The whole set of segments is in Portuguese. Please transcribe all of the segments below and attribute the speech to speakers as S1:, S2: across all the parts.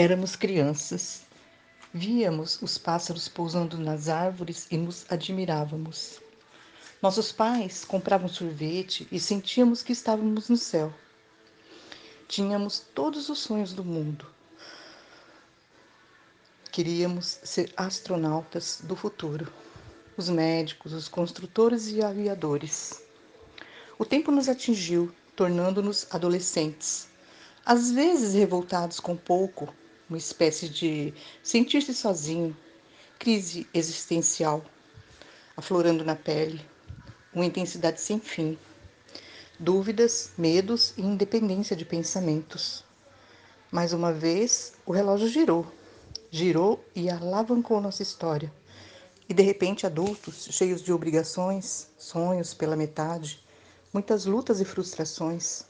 S1: Éramos crianças. Víamos os pássaros pousando nas árvores e nos admirávamos. Nossos pais compravam sorvete e sentíamos que estávamos no céu. Tínhamos todos os sonhos do mundo. Queríamos ser astronautas do futuro, os médicos, os construtores e aviadores. O tempo nos atingiu, tornando-nos adolescentes, às vezes revoltados com pouco, uma espécie de sentir-se sozinho, crise existencial, aflorando na pele, uma intensidade sem fim, dúvidas, medos e independência de pensamentos. Mais uma vez, o relógio girou, girou e alavancou nossa história. E de repente, adultos, cheios de obrigações, sonhos pela metade, muitas lutas e frustrações.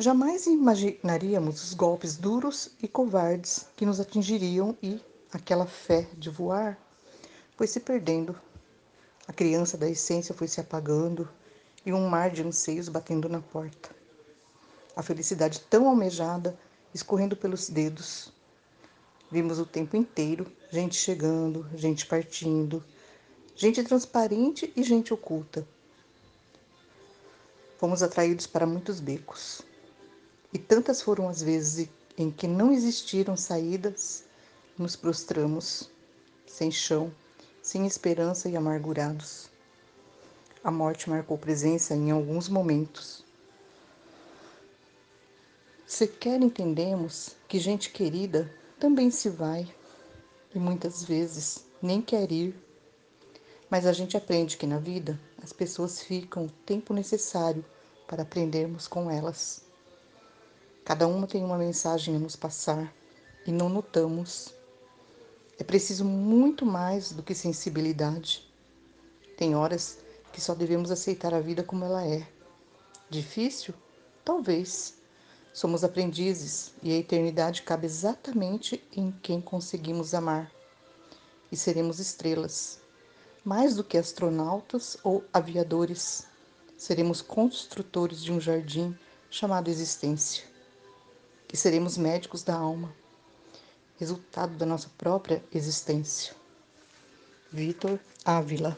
S1: Jamais imaginaríamos os golpes duros e covardes que nos atingiriam e aquela fé de voar foi se perdendo. A criança da essência foi se apagando e um mar de anseios batendo na porta. A felicidade tão almejada escorrendo pelos dedos. Vimos o tempo inteiro gente chegando, gente partindo, gente transparente e gente oculta Fomos atraídos para muitos becos. E tantas foram as vezes em que não existiram saídas, nos prostramos, sem chão, sem esperança e amargurados. A morte marcou presença em alguns momentos. Sequer entendemos que gente querida também se vai e muitas vezes nem quer ir. Mas a gente aprende que na vida as pessoas ficam o tempo necessário para aprendermos com elas. Cada uma tem uma mensagem a nos passar e não notamos. É preciso muito mais do que sensibilidade. Tem horas que só devemos aceitar a vida como ela é. Difícil? Talvez. Somos aprendizes e a eternidade cabe exatamente em quem conseguimos amar. E seremos estrelas mais do que astronautas ou aviadores, seremos construtores de um jardim chamado existência. E seremos médicos da alma, resultado da nossa própria existência. Vitor Ávila